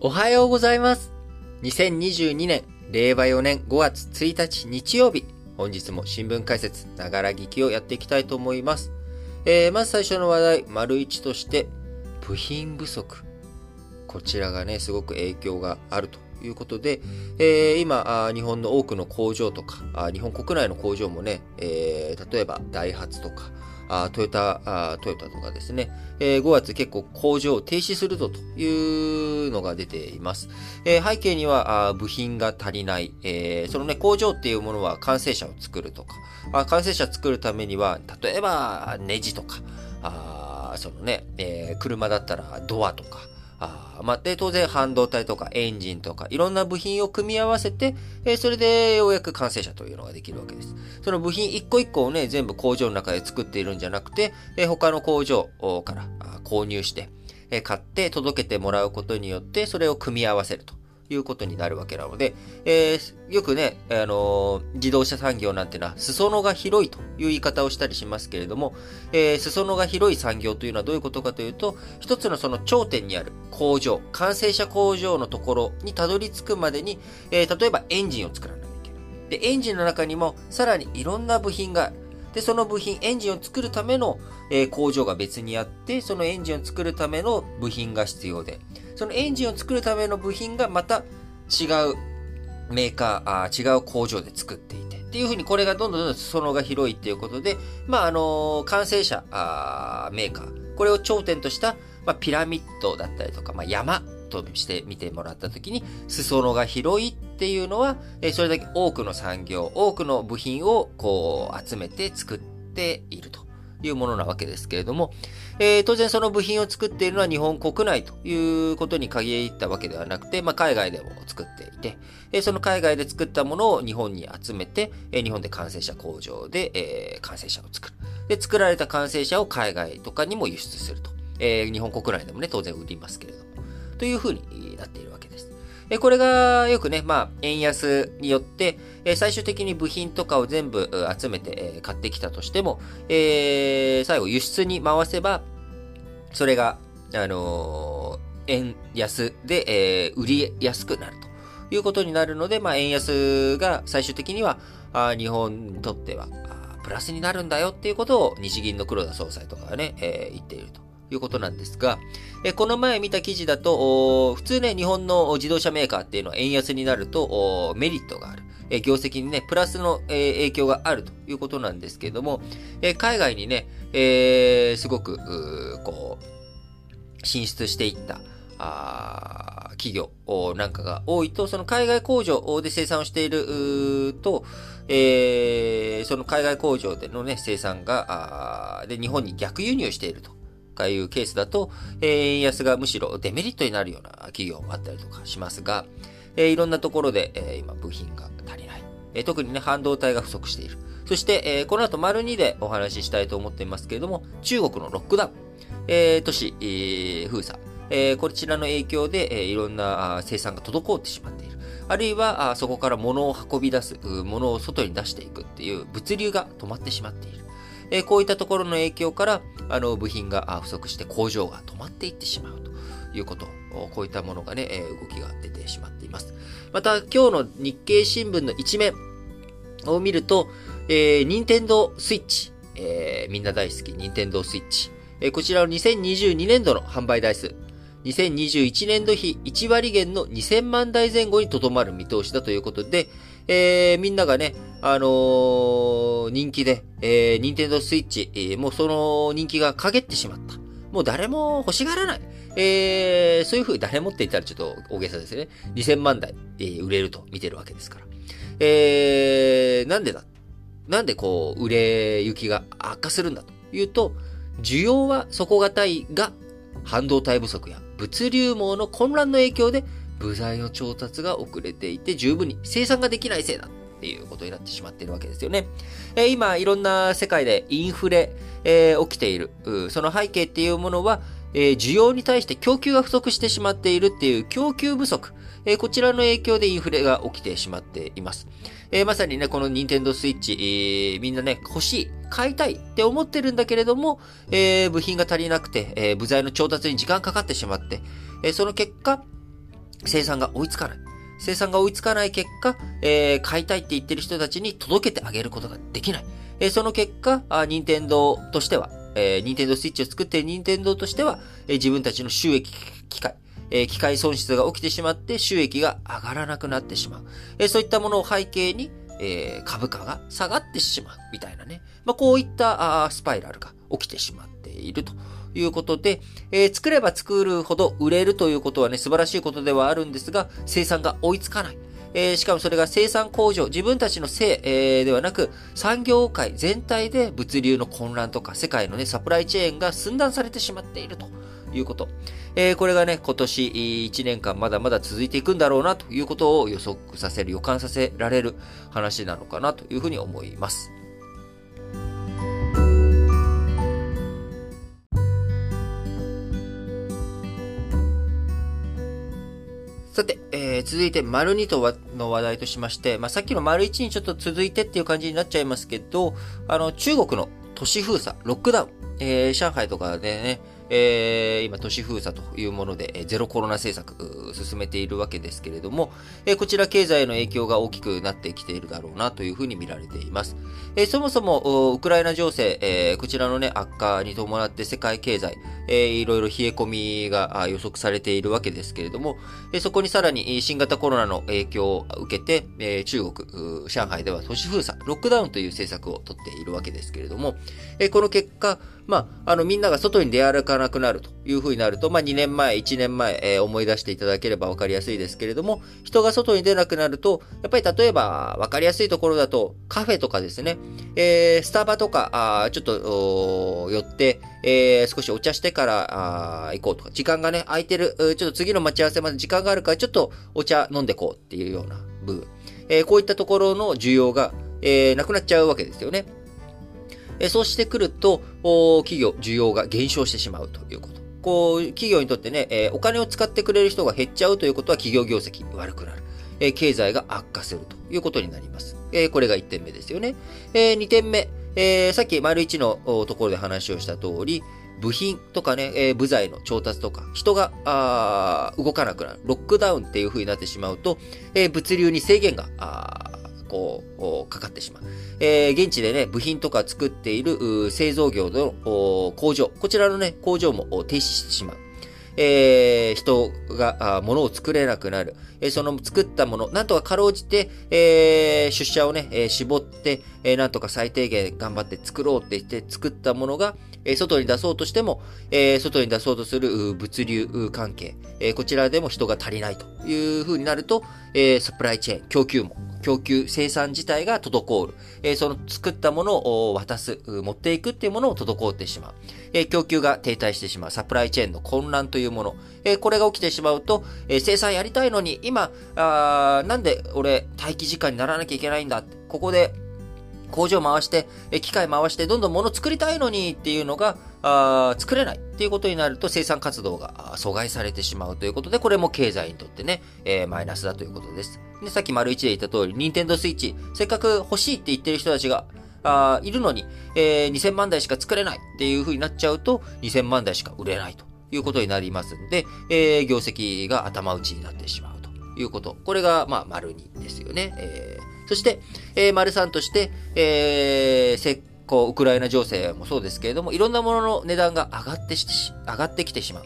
おはようございます。2022年、令和4年5月1日日曜日、本日も新聞解説、ながら聞きをやっていきたいと思います。えー、まず最初の話題、丸一として、部品不足。こちらがね、すごく影響があるということで、えー、今日本の多くの工場とか日本国内の工場もね、えー、例えばダイハツとか、あトヨタあ、トヨタとかですね、えー、5月結構工場を停止するぞというのが出ています。え、背景にはあ部品が足りない、え、そのね、工場っていうものは完成車を作るとか、あ完成車作るためには、例えばネジとか、あそのね、え、車だったらドアとか、あまあ、で、当然半導体とかエンジンとかいろんな部品を組み合わせて、えー、それでようやく完成車というのができるわけです。その部品一個一個をね、全部工場の中で作っているんじゃなくて、えー、他の工場から購入して、えー、買って届けてもらうことによって、それを組み合わせると。いうことになるわけなので、えー、よくね、あのー、自動車産業なんてのは、裾野が広いという言い方をしたりしますけれども、えー、裾野が広い産業というのはどういうことかというと、一つのその頂点にある工場、完成車工場のところにたどり着くまでに、え、例えばエンジンを作らなきゃいけない。で、エンジンの中にもさらにいろんな部品がある。で、その部品、エンジンを作るための、えー、工場が別にあって、そのエンジンを作るための部品が必要で、そのエンジンを作るための部品がまた違うメーカー、あ違う工場で作っていて、っていうふうにこれがどんどんどんどん裾野が広いっていうことで、まあ、あのー、完成車あメーカー、これを頂点とした、まあ、ピラミッドだったりとか、まあ、山として見てもらったときに、裾野が広いっていうのは、えそれだけ多くの産業、多くの部品をこう集めて作っていると。いうものなわけですけれども、えー、当然その部品を作っているのは日本国内ということに限ったわけではなくて、まあ、海外でも作っていて、え、その海外で作ったものを日本に集めて、え、日本で完成車工場で、えー、完成車を作る。で、作られた完成車を海外とかにも輸出すると。え、日本国内でもね、当然売りますけれども。というふうになっている。えこれがよくね、まあ、円安によって、え最終的に部品とかを全部集めて、え買ってきたとしても、えー、最後輸出に回せば、それが、あのー、円安で、えー、売りやすくなるということになるので、まあ、円安が最終的には、あ日本にとっては、プラスになるんだよっていうことを日銀の黒田総裁とかがね、えー、言っていると。いうことなんですが、えこの前見た記事だと、普通ね、日本の自動車メーカーっていうのは円安になるとメリットがある。え業績にね、プラスの、え影響があるということなんですけれども、え海外にね、えー、すごく、こう、進出していった、あ企業なんかが多いと、その海外工場で生産をしていると、えー、その海外工場でのね、生産が、で、日本に逆輸入していると。かいうケースだと、え、円安がむしろデメリットになるような企業もあったりとかしますが、え、いろんなところで、え、今部品が足りない。え、特にね、半導体が不足している。そして、え、この後、丸2でお話ししたいと思っていますけれども、中国のロックダウン、え、都市、え、封鎖、え、こちらの影響で、え、いろんな生産が滞ってしまっている。あるいは、あそこから物を運び出す、物を外に出していくっていう物流が止まってしまっている。えー、こういったところの影響から、あの、部品が不足して工場が止まっていってしまうということ。こういったものがね、え動きが出てしまっています。また、今日の日経新聞の一面を見ると、えー、任天堂スイッチ、えー、みんな大好き、任天堂スイッチ。えー、こちらの2022年度の販売台数、2021年度比1割減の2000万台前後にとどまる見通しだということで、えー、みんながね、あのー、人気で、えー、ニンテンドースイッチ、えー、もうその人気が陰ってしまった。もう誰も欲しがらない。えー、そういう風に誰もって言ったらちょっと大げさですね。2000万台、えー、売れると見てるわけですから。えー、なんでだ？なんでこう、売れ行きが悪化するんだというと、需要は底堅いが、半導体不足や物流網の混乱の影響で、部材の調達が遅れていて十分に生産ができないせいだっていうことになってしまっているわけですよね。えー、今、いろんな世界でインフレ、えー、起きている。その背景っていうものは、えー、需要に対して供給が不足してしまっているっていう供給不足。えー、こちらの影響でインフレが起きてしまっています。えー、まさにね、この Nintendo Switch、えー、みんなね、欲しい、買いたいって思ってるんだけれども、えー、部品が足りなくて、えー、部材の調達に時間かかってしまって、えー、その結果、生産が追いつかない。生産が追いつかない結果、えー、買いたいって言ってる人たちに届けてあげることができない。えー、その結果、あ任天堂としては、えー、任天堂スイッチを作っている任天堂としては、えー、自分たちの収益機会、えー、機械損失が起きてしまって収益が上がらなくなってしまう。えー、そういったものを背景に、えー、株価が下がってしまうみたいなね。まあ、こういったあスパイラルが起きてしまっているということで、えー、作れば作るほど売れるということはね、素晴らしいことではあるんですが、生産が追いつかない。えー、しかもそれが生産工場、自分たちのせい、えー、ではなく、産業界全体で物流の混乱とか、世界のね、サプライチェーンが寸断されてしまっているということ。えー、これがね、今年1年間まだまだ続いていくんだろうなということを予測させる、予感させられる話なのかなというふうに思います。さて、えー、続いて、丸2との話題としまして、まあ、さっきの丸1にちょっと続いてっていう感じになっちゃいますけど、あの、中国の都市封鎖、ロックダウン、えー、上海とかでね、えー、今、都市封鎖というもので、ゼロコロナ政策、進めているわけですけれども、えー、こちら経済への影響が大きくなってきているだろうなというふうに見られています。えー、そもそも、ウクライナ情勢、えー、こちらのね、悪化に伴って世界経済、えー、いろいろ冷え込みが予測されているわけですけれども、そこにさらに新型コロナの影響を受けて、えー、中国、上海では都市封鎖、ロックダウンという政策をとっているわけですけれども、えー、この結果、まあ、あの、みんなが外に出歩かなくなるというふうになると、まあ、2年前、1年前、えー、思い出していただければわかりやすいですけれども、人が外に出なくなると、やっぱり例えば、わかりやすいところだと、カフェとかですね、えー、スタバとか、あちょっと、寄って、えー、少しお茶してからあ行こうとか、時間がね、空いてる、ちょっと次の待ち合わせまで時間があるから、ちょっとお茶飲んでこうっていうような部分。えー、こういったところの需要が、えー、なくなっちゃうわけですよね。そうしてくると、企業、需要が減少してしまうということ。こう、企業にとってね、えお金を使ってくれる人が減っちゃうということは企業業績悪くなる。え経済が悪化するということになります。えこれが1点目ですよね。え2点目、えさっき丸1のところで話をした通り、部品とかね、え、部材の調達とか、人が、あ動かなくなる。ロックダウンっていう風になってしまうと、え、物流に制限が、こう、かかってしまう。えー、現地でね、部品とか作っている製造業の工場、こちらのね、工場も停止してしまう。えー、人が物を作れなくなる。えー、その作ったもの、なんとかかろうじて、えー、出社をね、え、絞って、え、なんとか最低限頑張って作ろうって言って作ったものが、え、外に出そうとしても、え、外に出そうとする物流関係、え、こちらでも人が足りないという風になると、え、サプライチェーン、供給も供給、生産自体が滞る。え、その作ったものを渡す、持っていくっていうものを滞ってしまう。え、供給が停滞してしまう。サプライチェーンの混乱というもの。え、これが起きてしまうと、え生産やりたいのに、今、あなんで俺待機時間にならなきゃいけないんだ。ここで、工場回して、機械回して、どんどん物作りたいのにっていうのが、あ作れないっていうことになると生産活動が阻害されてしまうということで、これも経済にとってね、えー、マイナスだということです。で、さっき丸一で言った通り、ニンテンドスイッチ、せっかく欲しいって言ってる人たちが、あいるのに、えー、2000万台しか作れないっていう風になっちゃうと、2000万台しか売れないということになりますんで、えー、業績が頭打ちになってしまうということ。これが、まあ、丸2ですよね。えー、そして、えー、丸さんとして、えー、こう、ウクライナ情勢もそうですけれども、いろんなものの値段が上がってし、上がってきてしまう。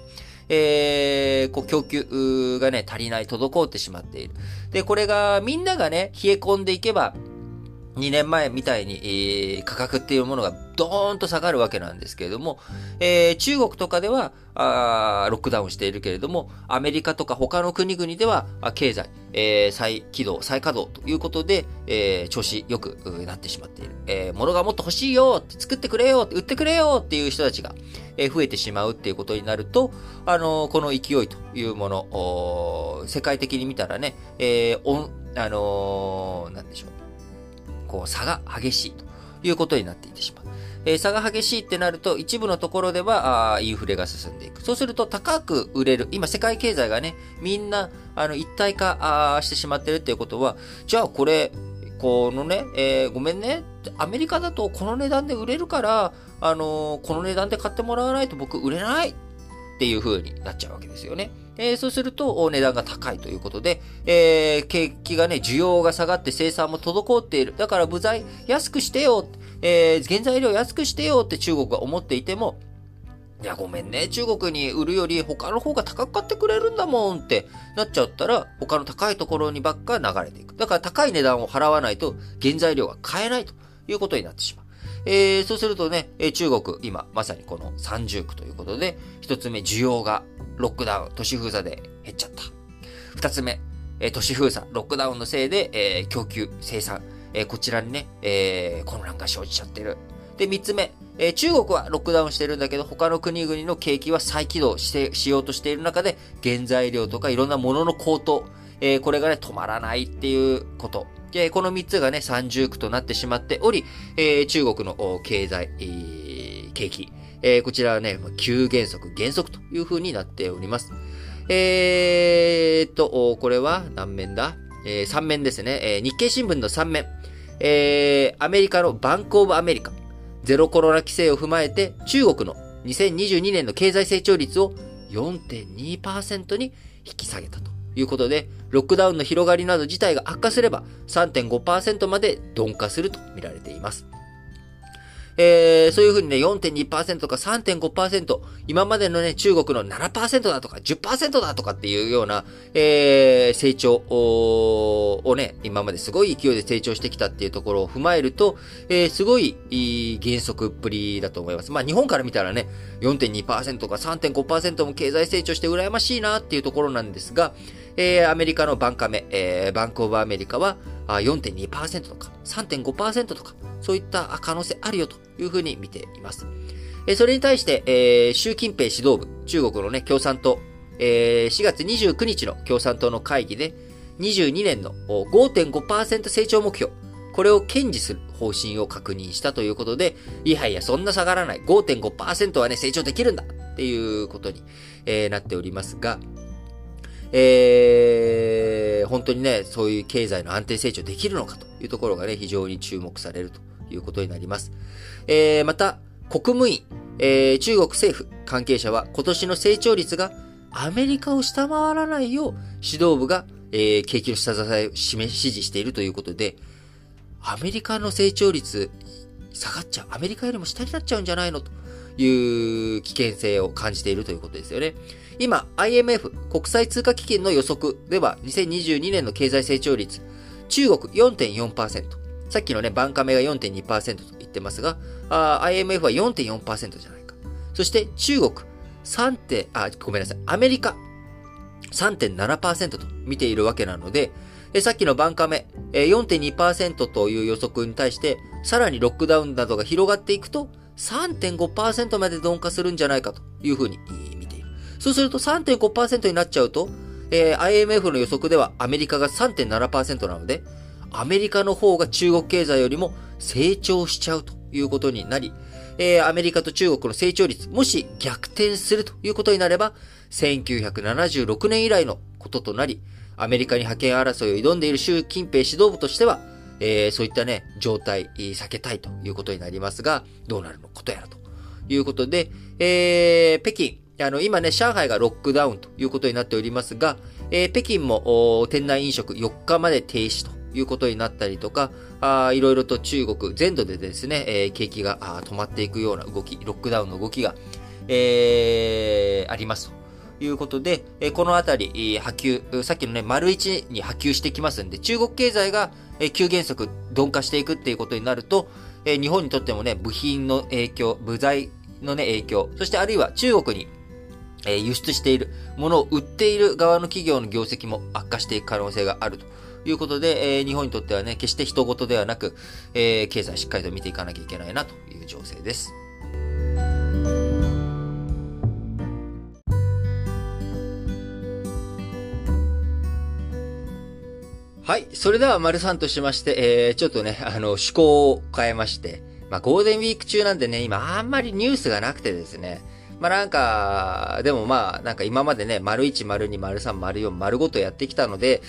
えー、こう、供給がね、足りない、滞ってしまっている。で、これが、みんながね、冷え込んでいけば、2年前みたいに、えー、価格っていうものがドーンと下がるわけなんですけれども、えー、中国とかではあロックダウンしているけれども、アメリカとか他の国々では経済、えー、再起動、再稼働ということで、えー、調子良くなってしまっている。えー、物がもっと欲しいよって作ってくれよって売ってくれよっていう人たちが、えー、増えてしまうっていうことになると、あのー、この勢いというもの、世界的に見たらね、えー、あのー、なんでしょう。こう差が激しいということになっていってしまう。えー、差が激しいってなると、一部のところでは、あインフレが進んでいく。そうすると、高く売れる。今、世界経済がね、みんな、あの、一体化してしまってるっていうことは、じゃあ、これ、このね、えー、ごめんね。アメリカだとこの値段で売れるから、あのー、この値段で買ってもらわないと僕売れないっていう風になっちゃうわけですよね。えー、そうすると、値段が高いということで、えー、景気がね、需要が下がって生産も滞っている。だから部材安くしてよ、えー、原材料安くしてよって中国が思っていても、いや、ごめんね。中国に売るより他の方が高く買ってくれるんだもんってなっちゃったら、他の高いところにばっか流れていく。だから高い値段を払わないと原材料が買えないということになってしまう。えー、そうするとね、中国、今、まさにこの三重苦ということで、一つ目、需要がロックダウン、都市封鎖で減っちゃった。二つ目、都市封鎖、ロックダウンのせいで、えー、供給、生産、えー、こちらにね、えー、混乱が生じちゃってる。で、三つ目、え、中国はロックダウンしてるんだけど、他の国々の景気は再起動して、しようとしている中で、原材料とかいろんなものの高騰、え、これがね、止まらないっていうこと。この3つがね、三重苦となってしまっており、え、中国の経済、景気、え、こちらはね、急減速、減速という風になっております。えー、っと、これは何面だ？えー、3面ですね。えー、日経新聞の3面。えー、アメリカのバンクオブアメリカ。ゼロコロナ規制を踏まえて、中国の2022年の経済成長率を4.2%に引き下げたと。いうことで、ロックダウンの広がりなど自体が悪化すれば3.5%まで鈍化すると見られています。えー、そういうふうにね、4.2%とか3.5%、今までのね、中国の7%だとか10%だとかっていうような、えー、成長をね、今まですごい勢いで成長してきたっていうところを踏まえると、えー、すごいいい減速っぷりだと思います。まあ日本から見たらね、4.2%とか3.5%も経済成長して羨ましいなっていうところなんですが、えー、アメリカのバンカメ、えー、バンクオブアメリカは4.2%とか3.5%とか、そういった可能性あるよというふうに見ています。えー、それに対して、えー、習近平指導部、中国のね、共産党、えー、4月29日の共産党の会議で、22年の5.5%成長目標、これを堅持する方針を確認したということで、いやいや、そんな下がらない。5.5%はね、成長できるんだっていうことに、えー、なっておりますが、えー、本当にね、そういう経済の安定成長できるのかというところがね、非常に注目されるということになります。えー、また、国務院、えー、中国政府関係者は今年の成長率がアメリカを下回らないよう指導部が、えー、景気の下支えを示、指示しているということで、アメリカの成長率下がっちゃう。アメリカよりも下になっちゃうんじゃないのという危険性を感じているということですよね。今、IMF 国際通貨基金の予測では、2022年の経済成長率、中国4.4%。さっきのね、バンカメが4.2%と言ってますが、IMF は4.4%じゃないか。そして中国 3. 点、あ、ごめんなさい。アメリカ3.7%と見ているわけなので、えさっきのバンカメ4.2%という予測に対して、さらにロックダウンなどが広がっていくと、3.5%まで鈍化するんじゃないかというふうにそうすると3.5%になっちゃうと、えー、IMF の予測ではアメリカが3.7%なので、アメリカの方が中国経済よりも成長しちゃうということになり、えー、アメリカと中国の成長率、もし逆転するということになれば、1976年以来のこととなり、アメリカに覇権争いを挑んでいる習近平指導部としては、えー、そういったね、状態、避けたいということになりますが、どうなるの？ことやらということで、えー、北京、あの、今ね、上海がロックダウンということになっておりますが、えー、北京も店内飲食4日まで停止ということになったりとか、いろいろと中国全土でですね、えー、景気が止まっていくような動き、ロックダウンの動きが、えー、ありますということで、え、このあたり、波及、さっきのね、丸1に波及してきますんで、中国経済が、え急減速、鈍化していくっていうことになると、え日本にとってもね、部品の影響、部材のね、影響、そしてあるいは中国にえ輸出しているものを売っている側の企業の業績も悪化していく可能性があるということで、え日本にとってはね、決して人事ではなく、え経済しっかりと見ていかなきゃいけないなという情勢です。はい。それでは、丸さんとしまして、えー、ちょっとね、あの、趣向を変えまして、まあ、ゴールデンウィーク中なんでね、今、あんまりニュースがなくてですね、まあなんか、でもまあ、なんか今までね、丸1、丸2、丸3、丸4、丸5とやってきたので、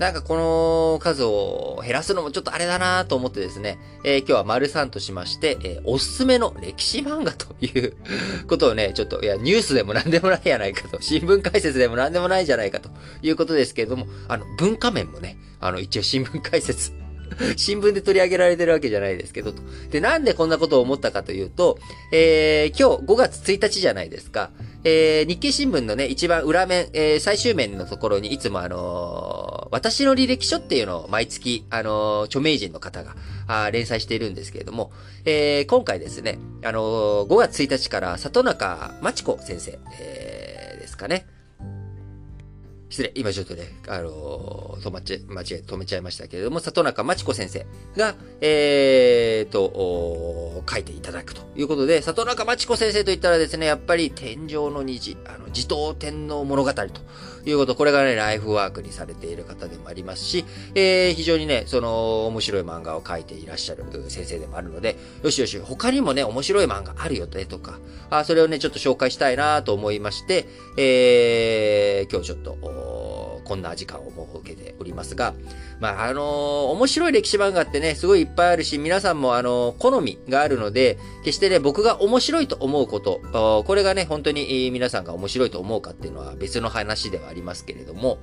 なんかこの数を減らすのもちょっとあれだなと思ってですね、えー、今日は丸3としまして、えー、おすすめの歴史漫画という ことをね、ちょっと、いや、ニュースでも何でもないやないかと、新聞解説でも何でもないじゃないかということですけれども、あの、文化面もね、あの、一応新聞解説 新聞で取り上げられてるわけじゃないですけど、と。で、なんでこんなことを思ったかというと、えー、今日5月1日じゃないですか。えー、日経新聞のね、一番裏面、えー、最終面のところにいつもあのー、私の履歴書っていうのを毎月、あのー、著名人の方が、あ連載しているんですけれども、えー、今回ですね、あのー、5月1日から里中町子先生、えー、ですかね。失礼、今ちょっとね、あのー、止まっちゃ、間違え、止めちゃいましたけれども、里中町子先生が、えーと、書いていただくということで、里中町子先生といったらですね、やっぱり天上の虹、あの、地頭天皇物語ということ、これがね、ライフワークにされている方でもありますし、えー、非常にね、その、面白い漫画を描いていらっしゃる先生でもあるので、よしよし、他にもね、面白い漫画あるよね、とか、あ、それをね、ちょっと紹介したいなと思いまして、えー、今日ちょっと、こんな時間を設けておりますが、まあ、あのー、面白い歴史漫画ってね、すごいいっぱいあるし、皆さんもあのー、好みがあるので、決してね、僕が面白いと思うこと、これがね、本当に皆さんが面白いと思うかっていうのは別の話ではありますけれども、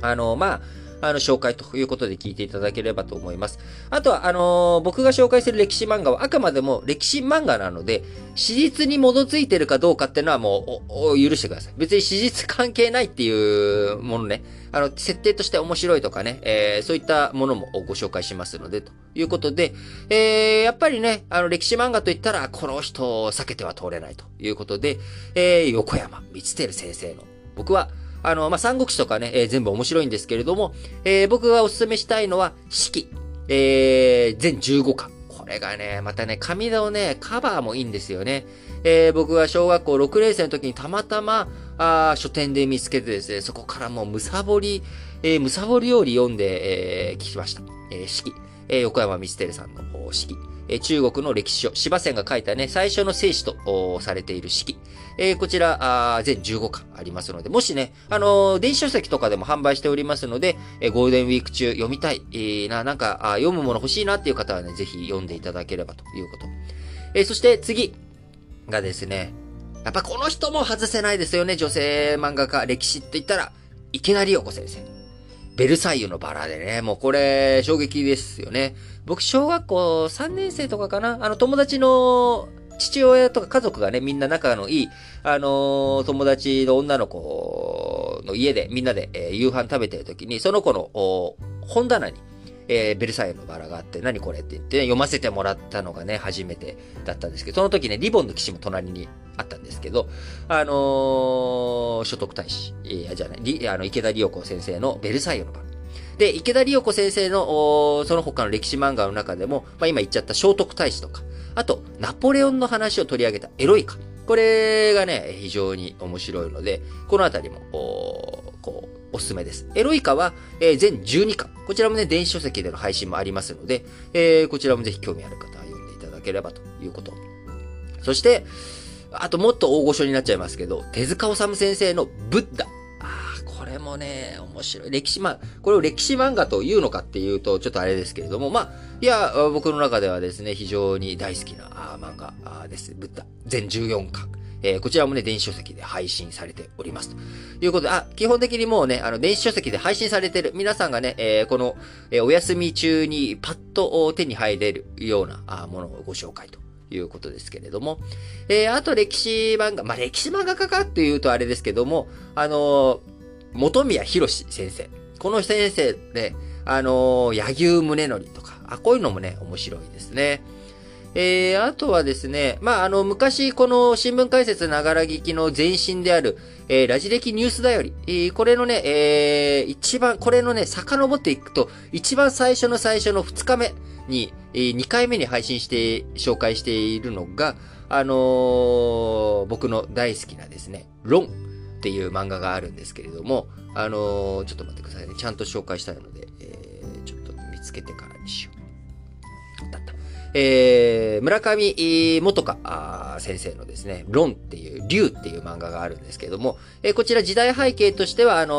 あのー、まあ、あの、紹介ということで聞いていただければと思います。あとは、あのー、僕が紹介する歴史漫画はあくまでも歴史漫画なので、史実に基づいてるかどうかっていうのはもう、許してください。別に史実関係ないっていうものね。あの、設定として面白いとかね、えー、そういったものもご紹介しますので、ということで、えー、やっぱりね、あの、歴史漫画といったら、この人を避けては通れないということで、えー、横山光輝先生の、僕は、あの、まあ、三国志とかね、えー、全部面白いんですけれども、えー、僕がお勧めしたいのは、四季。えー、全15巻。これがね、またね、紙のね、カバーもいいんですよね。えー、僕は小学校6年生の時にたまたま、あ書店で見つけてですね、そこからもうむさぼり、えー、むさぼりより読んで、えー、聞きました。えー、四季。えー、横山光輝さんの四季。え中国の歴史書、芝線が書いたね、最初の聖史とされている式。えー、こちら、全15巻ありますので、もしね、あのー、電子書籍とかでも販売しておりますので、えー、ゴールデンウィーク中読みたい、えー、な、なんか読むもの欲しいなっていう方はね、ぜひ読んでいただければということ。えそして次がですね、やっぱこの人も外せないですよね、女性漫画家、歴史って言ったら、池田理代子先生。ベルサイユのバラでね、もうこれ、衝撃ですよね。僕、小学校3年生とかかな？あの、友達の父親とか家族がね、みんな仲のいい、あのー、友達の女の子の家でみんなで、えー、夕飯食べてる時に、その子の本棚に、えー、ベルサイユのバラがあって、何これって言って、ね、読ませてもらったのがね、初めてだったんですけど、その時ね、リボンの騎士も隣にあったんですけど、あのー、所得大使、いや、じゃない、あの、池田理代子先生のベルサイユのバラ。で、池田理代子先生の、その他の歴史漫画の中でも、まあ、今言っちゃった聖徳太子とか、あと、ナポレオンの話を取り上げたエロイカ。これがね、非常に面白いので、このあたりも、こう、おすすめです。エロイカは、えー、全12巻。こちらもね、電子書籍での配信もありますので、えー、こちらもぜひ興味ある方は読んでいただければということ。そして、あともっと大御所になっちゃいますけど、手塚治虫先生のブッダ。ああ、これもね、面白い。歴史漫、これを歴史漫画というのかっていうと、ちょっとあれですけれども、まあ、いや、僕の中ではですね、非常に大好きな漫画です。ブッダ。全14巻。えー、こちらもね、電子書籍で配信されております。ということで、あ、基本的にもうね、あの、電子書籍で配信されてる皆さんがね、えー、この、えー、お休み中にパッと手に入れるようなあものをご紹介ということですけれども、えー、あと歴史漫画、まあ、歴史漫画家かっていうとあれですけども、あの元宮博先生。この先生で、あの柳生宗則とか、あ、こういうのもね、面白いですね。えー、あとはですね、まあ、あの、昔、この新聞解説ながら聞きの前身である、えー、ラジ歴ニュースだより、えー、これのね、えー、一番、これのね、遡っていくと、一番最初の最初の2日目に、えー、2回目に配信して、紹介しているのが、あのー、僕の大好きなですね、ロンっていう漫画があるんですけれども、あのー、ちょっと待ってくださいね。ちゃんと紹介したいので、えー、ちょっと見つけてからにしよう。だった。えー、村上元香先生のですね、論っていう、竜っていう漫画があるんですけども、えー、こちら時代背景としては、あの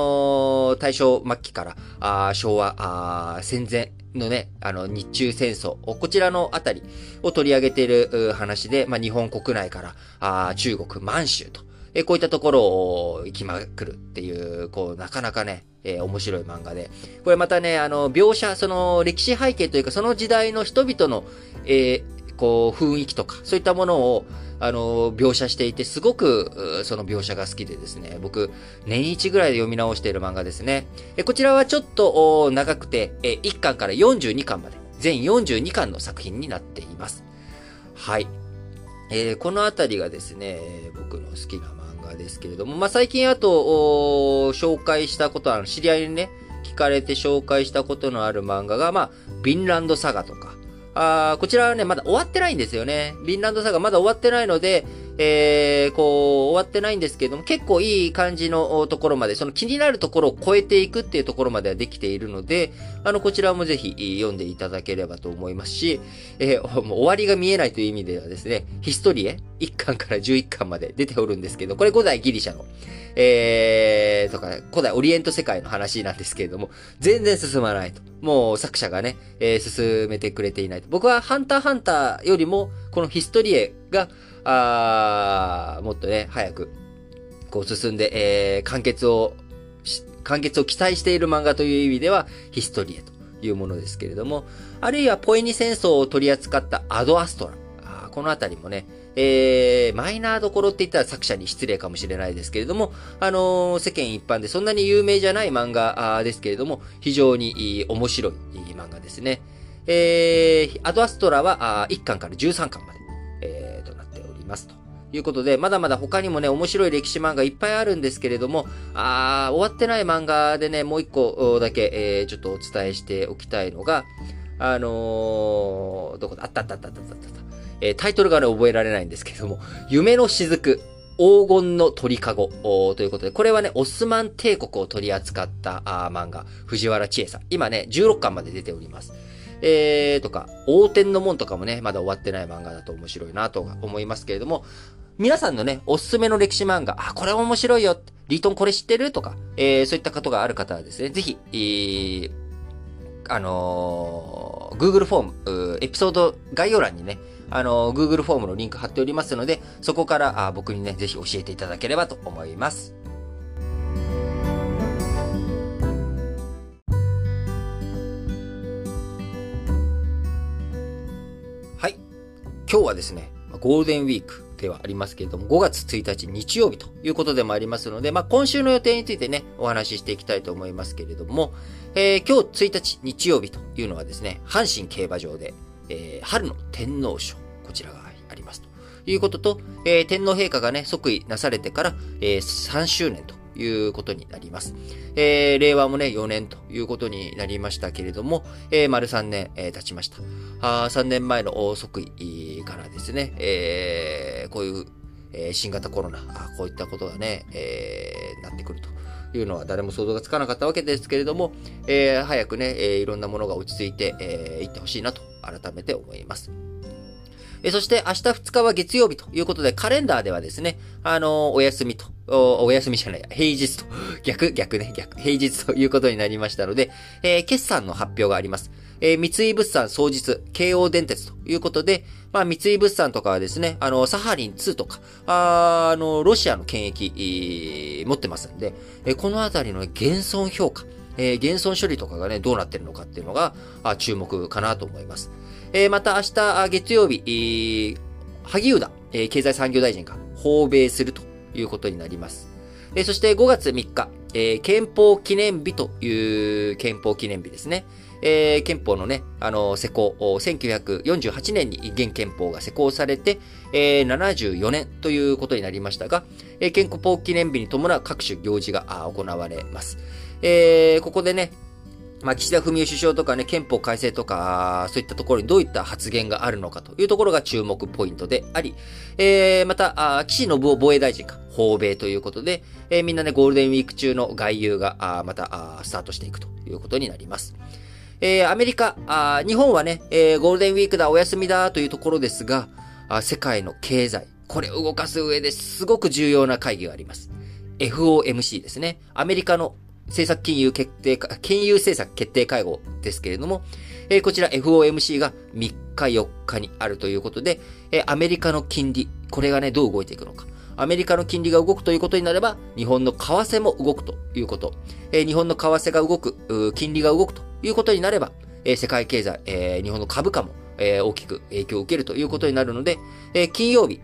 ー、大正末期から、あ昭和あ戦前のね、あの、日中戦争、こちらのあたりを取り上げている話で、まあ、日本国内から、あ中国、満州と、えこういったところを行きまくるっていう、こう、なかなかね、えー、面白い漫画で。これまたね、あの、描写、その歴史背景というか、その時代の人々の、えー、こう、雰囲気とか、そういったものを、あの、描写していて、すごく、その描写が好きでですね、僕、年一ぐらいで読み直している漫画ですね。えこちらはちょっと長くて、え1巻から42巻まで、全42巻の作品になっています。はい。えー、このあたりがですね、僕の好きなですけれども、まあ、最近あと、紹介したことある、知り合いにね、聞かれて紹介したことのある漫画が、まあ、ヴィンランドサガとか、あこちらはね、まだ終わってないんですよね。ヴィンランドサガまだ終わってないので、えー、こう、終わってないんですけれども、結構いい感じのところまで、その気になるところを超えていくっていうところまではできているので、あの、こちらもぜひ読んでいただければと思いますし、えー、もう終わりが見えないという意味ではですね、ヒストリエ1巻から11巻まで出ておるんですけど、これ古代ギリシャの、えー、とか、古代オリエント世界の話なんですけれども、全然進まないと。もう作者がね、えー、進めてくれていないと。僕はハンターハンターよりも、このヒストリエが、あもっとね、早く、こう進んで、えー、完結を、完結を期待している漫画という意味では、ヒストリエというものですけれども、あるいはポエニ戦争を取り扱ったアドアストラ。あこのあたりもね、えー、マイナーどころって言ったら作者に失礼かもしれないですけれども、あのー、世間一般でそんなに有名じゃない漫画ですけれども、非常に面白い漫画ですね。えー、アドアストラは1巻から13巻まで。ますと。いうことで、まだまだ他にもね、面白い歴史漫画いっぱいあるんですけれども、あー、終わってない漫画でね、もう一個だけ、えー、ちょっとお伝えしておきたいのが、あのー、どこだ？あったあったあったあったあった。えー、タイトルがね、覚えられないんですけれども、夢の雫、黄金の鳥かごということで、これはね、オスマン帝国を取り扱った漫画、藤原千恵さん。今ね、16巻まで出ております。えー、とか、横天の門とかもね、まだ終わってない漫画だと面白いなと思いますけれども、皆さんのね、おすすめの歴史漫画、あ、これ面白いよ、リートンこれ知ってるとか、えー、そういったことがある方はですね、ぜひ、えー、あのー、Google フォーム、エピソード概要欄にね、あのー、Google フォームのリンク貼っておりますので、そこからあ僕にね、ぜひ教えていただければと思います。今日はですね、ゴールデンウィークではありますけれども、5月1日日曜日ということでもありますので、まあ、今週の予定についてね、お話ししていきたいと思いますけれども、えー、今日1日日曜日というのはですね、阪神競馬場で、えー、春の天皇賞、こちらがありますということと、えー、天皇陛下がね、即位なされてから、え、3周年ということになります。えー、令和もね、4年ということになりましたけれども、えー、丸3年、えー、経ちました。あ3年前の即位からですね、えー、こういう、えー、新型コロナ、こういったことがね、えー、なってくると。いうのは誰も想像がつかなかったわけですけれども、えー、早くね、えー、いろんなものが落ち着いてい、えー、ってほしいなと改めて思います。えそして明日2日は月曜日ということで、カレンダーではですね、あの、お休みと、おお休みじゃない、平日と、逆、逆ね、逆、平日ということになりましたので、えー、決算の発表があります。えー、三井物産総実、京王電鉄ということで、まあ、三井物産とかはですね、あの、サハリン2とか、ああの、ロシアの権益、持ってますんで、えー、このあたりの減損評価、えー、減損処理とかがね、どうなってるのかっていうのが、あ注目かなと思います。えー、また明日月曜日、えー、萩生田、えー、経済産業大臣が訪米すると。いうことになります。え、そして5月3日、えー、憲法記念日という憲法記念日ですね。えー、憲法のね、あの、施行、1948年に現憲法が施行されて、えー、74年ということになりましたが、えー、憲法記念日に伴う各種行事が行われます。えー、ここでね、まあ、岸田文雄首相とかね、憲法改正とか、そういったところにどういった発言があるのかというところが注目ポイントであり、えー、また、あ岸信夫防衛大臣が訪米ということで、えー、みんなね、ゴールデンウィーク中の外遊が、あまたあ、スタートしていくということになります。えー、アメリカ、あ日本はね、えー、ゴールデンウィークだ、お休みだというところですが、あ世界の経済、これを動かす上ですごく重要な会議があります。FOMC ですね。アメリカの政策金融決定か、金融政策決定会合ですけれども、えー、こちら FOMC が3日4日にあるということで、えー、アメリカの金利、これがね、どう動いていくのか。アメリカの金利が動くということになれば、日本の為替も動くということ。えー、日本の為替が動く、金利が動くということになれば、えー、世界経済、えー、日本の株価も、えー、大きく影響を受けるということになるので、えー、金曜日、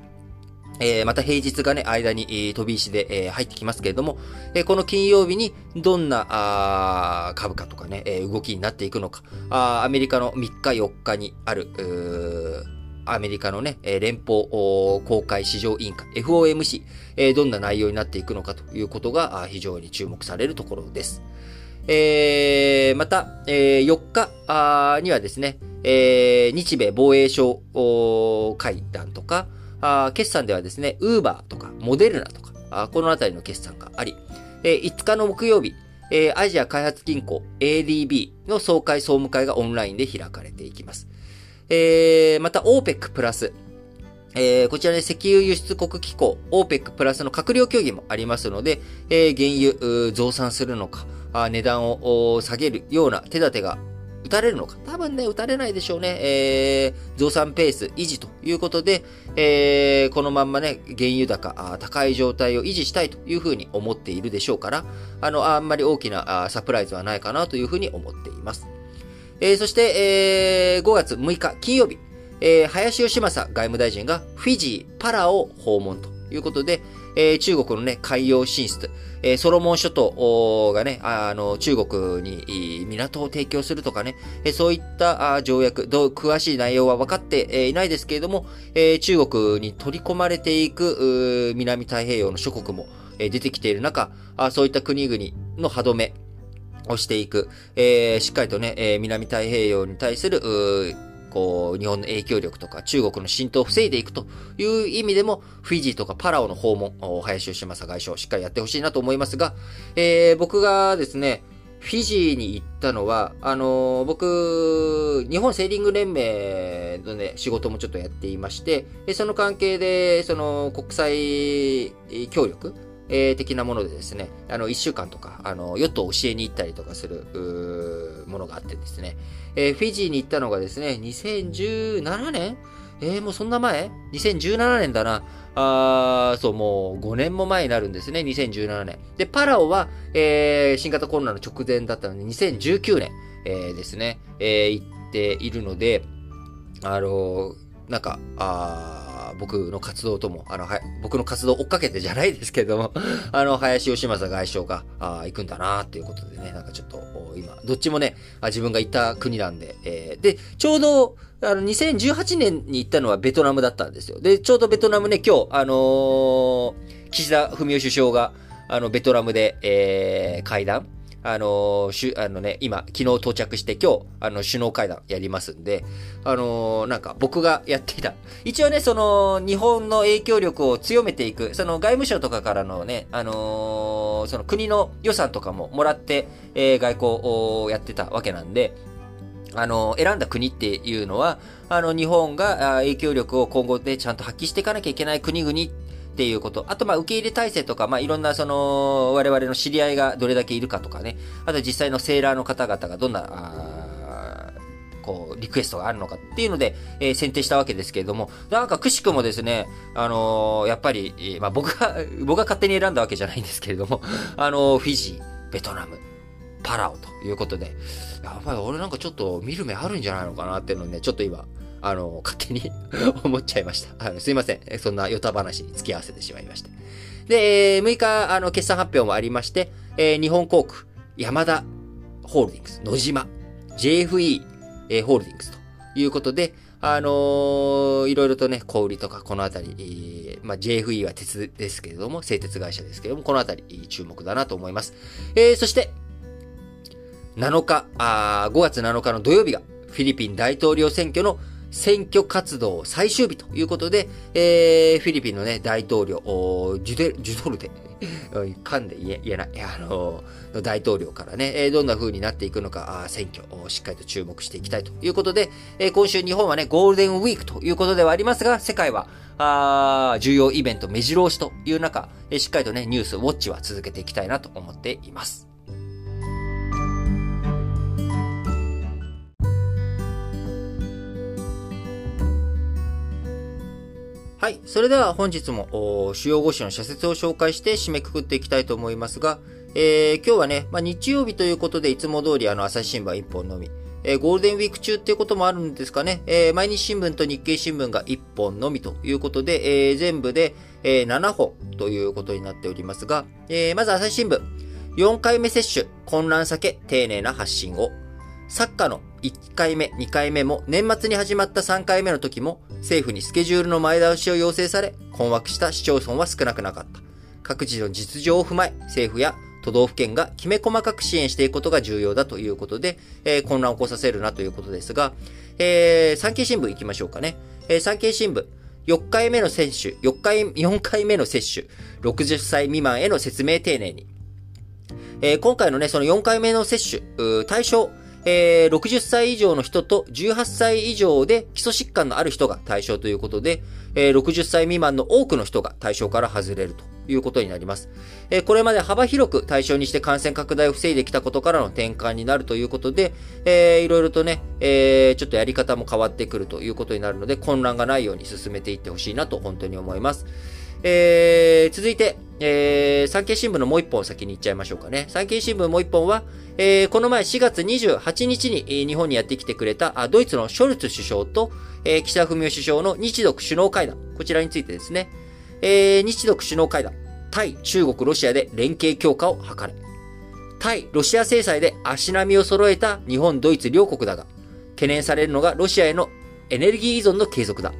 え、また平日がね、間に、え、飛び石で、え、入ってきますけれども、え、この金曜日にどんなあ株価とかね、え、動きになっていくのか、あアメリカの3日4日にある、アメリカのね、連邦公開市場委員会、FOMC、えー、どんな内容になっていくのかということが非常に注目されるところです。えー、また、えー、4日にはですね、えー、日米防衛省会談とか、あ決算ではですね、ウーバーとか、モデルナとか、あこのあたりの決算があり、え、5日の木曜日、え、アジア開発銀行 ADB の総会総務会がオンラインで開かれていきます。えー、また OPEC プラス、えー、こちらで石油輸出国機構 OPEC プラスの閣僚協議もありますので、えー、原油増産するのか、あ値段を下げるような手立てが打たれるのか。多分ね、打たれないでしょうね。えー、増産ペース維持ということで、えー、このまんまね、原油高、高い状態を維持したいというふうに思っているでしょうから、あの、あんまり大きなサプライズはないかなというふうに思っています。えー、そして、えー、5月6日金曜日、えー、林義正外務大臣がフィジー、パラを訪問ということで、えー、中国のね、海洋進出、えー、ソロモン諸島がね、あの、中国に港を提供するとかね、えー、そういった条約、どう、詳しい内容は分かっていないですけれども、えー、中国に取り込まれていく、南太平洋の諸国も、えー、出てきている中、あそういった国々の歯止めをしていく、えー、しっかりとね、えー、南太平洋に対する、こう、日本の影響力とか中国の浸透を防いでいくという意味でも、フィジーとかパラオの訪問、林義正外相、しっかりやってほしいなと思いますが、えー、僕がですね、フィジーに行ったのは、あのー、僕、日本セーリング連盟のね、仕事もちょっとやっていまして、その関係で、その国際協力、えー、的なものでですね、あの、一週間とか、あの、ヨットを教えに行ったりとかする、ものがあってですね、えー、フィジーに行ったのがですね、2017年？えー、もうそんな前 ?2017 年だな。あーそう、もう5年も前になるんですね、2017年。で、パラオは、えー、新型コロナの直前だったので、2019年、えー、ですね、えー、行っているので、あのなんか、あー僕の活動とも、あの、は僕の活動を追っかけてじゃないですけれども、あの、林義正外相が、あ行くんだなっていうことでね、なんかちょっと、今、どっちもね、自分が行った国なんで、えー、で、ちょうど、あの、2018年に行ったのはベトナムだったんですよ。で、ちょうどベトナムね、今日、あのー、岸田文雄首相が、あの、ベトナムで、えー、会談、あのしゅ、あのね、今、昨日到着して今日、あの、首脳会談やりますんで、あのなんか僕がやっていた。一応ね、その、日本の影響力を強めていく、その外務省とかからのね、あのその国の予算とかももらって、えー、外交をやってたわけなんで、あの、選んだ国っていうのは、あの、日本が影響力を今後でちゃんと発揮していかなきゃいけない国々っていうこと。あと、まあ、受け入れ体制とか、まあ、いろんな、その、我々の知り合いがどれだけいるかとかね。あと、実際のセーラーの方々がどんな、こう、リクエストがあるのかっていうので、えー、選定したわけですけれども、なんかくしくもですね、あのー、やっぱり、まあ、僕が、僕が勝手に選んだわけじゃないんですけれども、あの、フィジー、ベトナム、パラオということで、やっぱり俺なんかちょっと見る目あるんじゃないのかなっていうのをね、ちょっと今、あの、勝手に 思っちゃいました。あのすいません。そんなヨタ話に付き合わせてしまいました。で、6日、あの、決算発表もありまして、えー、日本航空、ヤ田ホールディングス、野島、JFE、えー、ホールディングスということで、あのー、いろいろとね、小売りとか、このあたり、えー、まあ、JFE は鉄ですけれども、製鉄会社ですけれども、このあたり、注目だなと思います。えー、そして、7日、あ5月7日の土曜日が、フィリピン大統領選挙の選挙活動最終日ということで、えー、フィリピンのね、大統領、ジュデ、ジュドルデ、噛んで言え言えない、あのー、大統領からね、えー、どんな風になっていくのか、あ選挙をしっかりと注目していきたいということで、えー、今週日本はね、ゴールデンウィークということではありますが、世界は、あ重要イベント目白押しという中、えー、しっかりとね、ニュース、ウォッチは続けていきたいなと思っています。はい。それでは本日も主要語詞の社説を紹介して締めくくっていきたいと思いますが、えー、今日はね、まあ、日曜日ということでいつも通りあの朝日新聞一本のみ、えー、ゴールデンウィーク中っていうこともあるんですかね、えー、毎日新聞と日経新聞が1本のみということで、えー、全部で、え、7本ということになっておりますが、え、まず朝日新聞、4回目接種、混乱避け、丁寧な発信を。サッカーの1回目、2回目も年末に始まった3回目の時も政府にスケジュールの前倒しを要請され困惑した市町村は少なくなかった。各自の実情を踏まえ政府や都道府県がきめ細かく支援していくことが重要だということで、えー、混乱を起こさせるなということですが、えー、産経新聞行きましょうかね。えー、産経新聞。4回目の接種、4回、4回目の接種、60歳未満への説明丁寧に。えー、今回のね、その4回目の接種、対象、えー、60歳以上の人と18歳以上で基礎疾患のある人が対象ということで、えー、60歳未満の多くの人が対象から外れるということになります。えー、これまで幅広く対象にして感染拡大を防いできたことからの転換になるということで、えー、いろいろとね、えー、ちょっとやり方も変わってくるということになるので、混乱がないように進めていってほしいなと本当に思います。えー、続いて、えー、産経新聞のもう一本先に行っちゃいましょうかね。産経新聞もう一本は、えー、この前4月28日に、日本にやってきてくれたあドイツのショルツ首相と、えー、岸田文雄首相の日独首脳会談。こちらについてですね。えー、日独首脳会談。対中国、ロシアで連携強化を図れ。対ロシア制裁で足並みを揃えた日本、ドイツ両国だが、懸念されるのがロシアへのエネルギー依存の継続だ。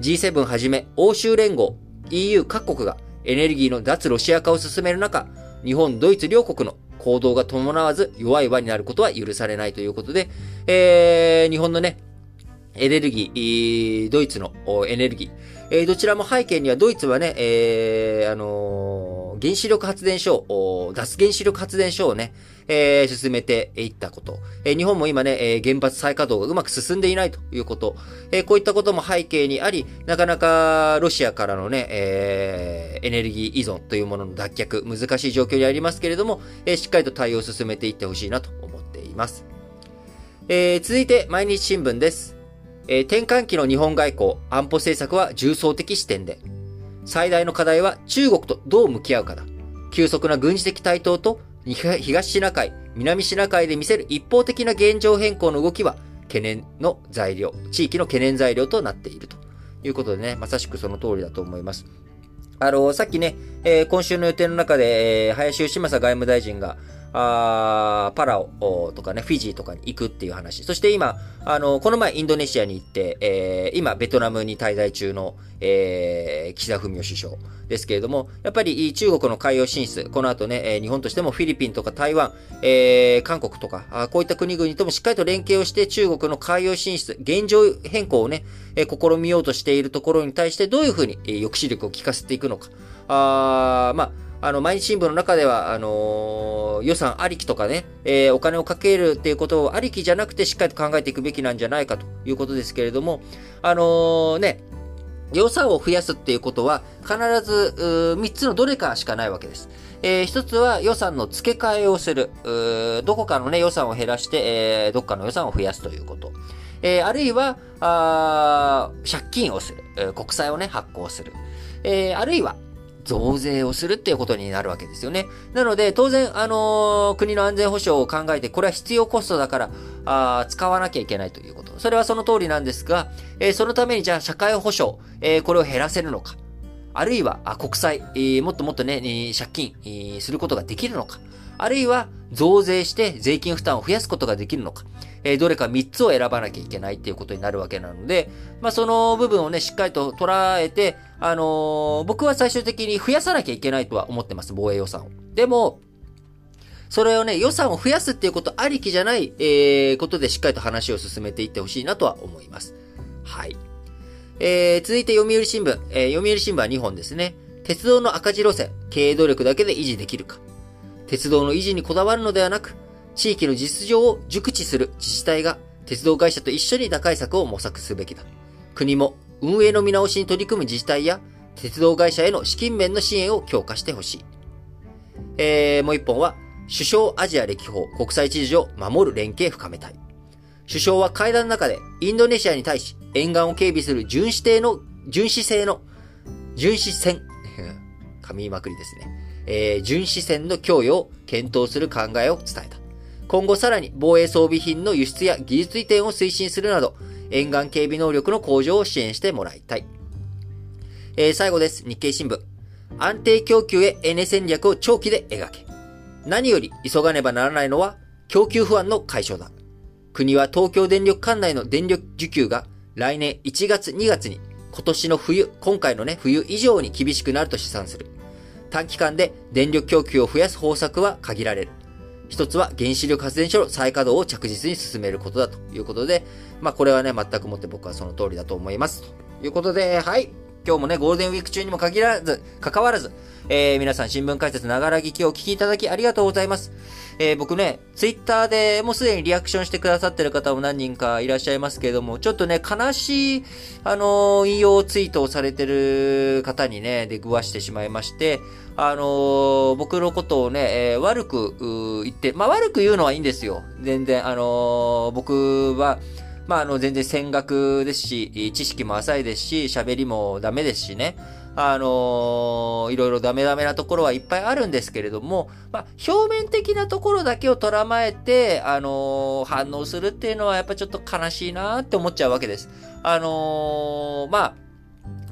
G7 はじめ欧州連合、EU 各国がエネルギーの脱ロシア化を進める中、日本、ドイツ両国の行動が伴わず弱い輪になることは許されないということで、えー、日本のね、エネルギー、ドイツのエネルギー、えー、どちらも背景にはドイツはね、えー、あのー、原子力発電所を、脱原子力発電所をね、えー、進めていったこと。えー、日本も今ね、えー、原発再稼働がうまく進んでいないということ。えー、こういったことも背景にあり、なかなかロシアからのね、えー、エネルギー依存というものの脱却、難しい状況にありますけれども、えー、しっかりと対応を進めていってほしいなと思っています。えー、続いて、毎日新聞です。えー、転換期の日本外交、安保政策は重層的視点で、最大の課題は中国とどう向き合うかだ。急速な軍事的台頭と東シナ海、南シナ海で見せる一方的な現状変更の動きは、懸念の材料、地域の懸念材料となっているということでね、まさしくその通りだと思います。あの、さっきね、えー、今週の予定の中で、えー、林義正外務大臣が、あパラオとかね、フィジーとかに行くっていう話。そして今、あの、この前インドネシアに行って、えー、今、ベトナムに滞在中の、えー、岸田文雄首相ですけれども、やっぱり中国の海洋進出、この後ね、日本としてもフィリピンとか台湾、えー、韓国とか、こういった国々ともしっかりと連携をして中国の海洋進出、現状変更をね、え試みようとしているところに対してどういうふうに抑止力を効かせていくのか。あまあ、あの、毎日新聞の中では、あのー、予算ありきとかね、えー、お金をかけるっていうことをありきじゃなくてしっかりと考えていくべきなんじゃないかということですけれども、あのー、ね、予算を増やすっていうことは、必ず、3つのどれかしかないわけです。えー、一つは予算の付け替えをする。どこかのね、予算を減らして、えー、どこかの予算を増やすということ。えー、あるいは、あ借金をする、国債をね、発行する。えー、あるいは、増税をするっていうことになるわけですよね。なので、当然、あのー、国の安全保障を考えて、これは必要コストだから、あ使わなきゃいけないということ。それはその通りなんですが、えー、そのためにじゃあ社会保障、えー、これを減らせるのか。あるいは、あ国債、えー、もっともっとね、え借金、えー、することができるのか。あるいは、増税して税金負担を増やすことができるのか。えー、どれか3つを選ばなきゃいけないっていうことになるわけなので、まあ、その部分をね、しっかりと捉えて、あのー、僕は最終的に増やさなきゃいけないとは思ってます、防衛予算を。でも、それをね、予算を増やすっていうことありきじゃない、えー、ことでしっかりと話を進めていってほしいなとは思います。はい。えー、続いて読売新聞。えー、読売新聞は2本ですね。鉄道の赤字路線、経営努力だけで維持できるか。鉄道の維持にこだわるのではなく、地域の実情を熟知する自治体が鉄道会社と一緒に打開策を模索すべきだ。国も運営の見直しに取り組む自治体や鉄道会社への資金面の支援を強化してほしい。えー、もう一本は、首相アジア歴訪国際秩序を守る連携深めたい。首相は会談の中でインドネシアに対し沿岸を警備する巡視艇の、巡視船の、巡視船、噛みまくりですね。えー、巡視船の供与を検討する考えを伝えた。今後さらに防衛装備品の輸出や技術移転を推進するなど、沿岸警備能力の向上を支援してもらいたい。えー、最後です。日経新聞。安定供給へエネ戦略を長期で描け。何より急がねばならないのは、供給不安の解消だ。国は東京電力管内の電力需給が来年1月2月に今年の冬、今回のね、冬以上に厳しくなると試算する。短期間で電力供給を増やす方策は限られる。一つは原子力発電所の再稼働を着実に進めることだということで、まあこれはね、全くもって僕はその通りだと思います。ということで、はい。今日もね、ゴールデンウィーク中にも限らず、関わらず、えー、皆さん新聞解説ながら聞きをお聞きいただきありがとうございます。えー、僕ね、ツイッターでもうすでにリアクションしてくださってる方も何人かいらっしゃいますけれども、ちょっとね、悲しい、あのー、引用ツイートをされてる方にね、出くわしてしまいまして、あのー、僕のことをね、えー、悪く言って、まあ、悪く言うのはいいんですよ。全然、あの、僕は、まあ、あの、全然戦学ですし、知識も浅いですし、喋りもダメですしね。あのー、いろいろダメダメなところはいっぱいあるんですけれども、まあ、表面的なところだけをとらまえて、あのー、反応するっていうのはやっぱちょっと悲しいなって思っちゃうわけです。あのー、まあ、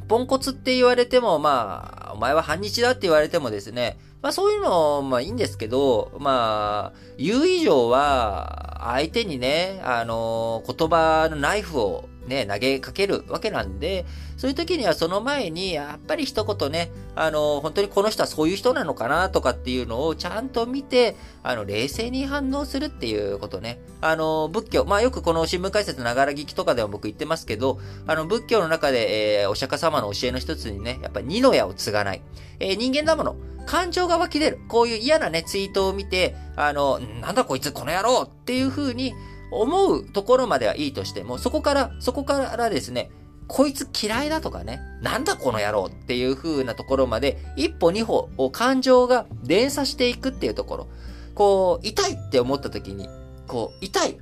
ポンコツって言われても、まあ、お前は反日だって言われてもですね、まあそういうの、まあいいんですけど、まあ、言う以上は、相手にね、あの、言葉のナイフをね、投げかけるわけなんで、そういう時にはその前に、やっぱり一言ね、あの、本当にこの人はそういう人なのかなとかっていうのをちゃんと見て、あの、冷静に反応するっていうことね。あの、仏教、まあよくこの新聞解説ながら聞きとかでは僕言ってますけど、あの、仏教の中で、えー、お釈迦様の教えの一つにね、やっぱ二の矢を継がない。えー、人間だもの。感情が湧き出る。こういう嫌なね、ツイートを見て、あの、なんだこいつこの野郎っていう風に思うところまではいいとしても、そこから、そこからですね、こいつ嫌いだとかね、なんだこの野郎っていう風なところまで、一歩二歩を感情が連鎖していくっていうところ。こう、痛いって思った時に、こう、痛い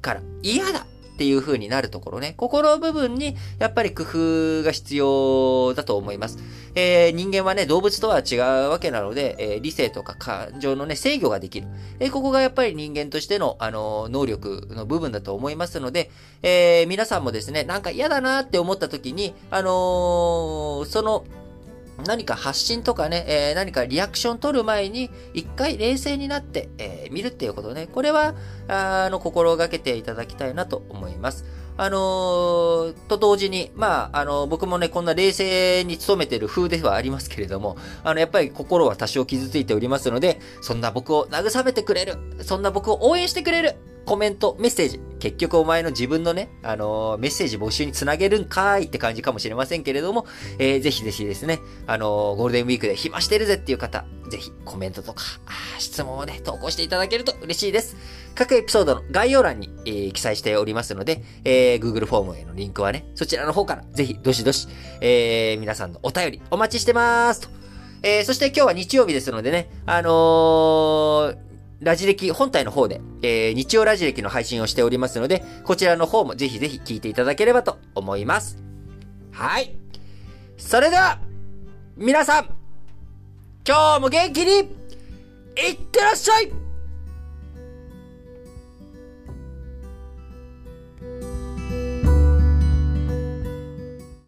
から嫌だっていう風になるところね。心の部分に、やっぱり工夫が必要だと思います。えー、人間はね、動物とは違うわけなので、えー、理性とか感情のね、制御ができる。えー、ここがやっぱり人間としての、あの能力の部分だと思いますので、え皆さんもですね、なんか嫌だなって思った時に、あのその、何か発信とかね、えー、何かリアクション取る前に、一回冷静になって、えー、見るっていうことね。これは、あの、心がけていただきたいなと思います。あのー、と同時に、まあ、あの、僕もね、こんな冷静に努めてる風ではありますけれども、あの、やっぱり心は多少傷ついておりますので、そんな僕を慰めてくれる、そんな僕を応援してくれる、コメント、メッセージ。結局お前の自分のね、あのー、メッセージ募集につなげるんかいって感じかもしれませんけれども、えー、ぜひぜひですね、あのー、ゴールデンウィークで暇してるぜっていう方、ぜひコメントとか、質問をね、投稿していただけると嬉しいです。各エピソードの概要欄に、えー、記載しておりますので、えー、Google フォームへのリンクはね、そちらの方からぜひどしどし、えー、皆さんのお便りお待ちしてますと。えー、そして今日は日曜日ですのでね、あのー、ラジ歴本体の方で、えー、日曜ラジ歴の配信をしておりますので、こちらの方もぜひぜひ聞いていただければと思います。はい。それでは、皆さん、今日も元気に、いってらっしゃい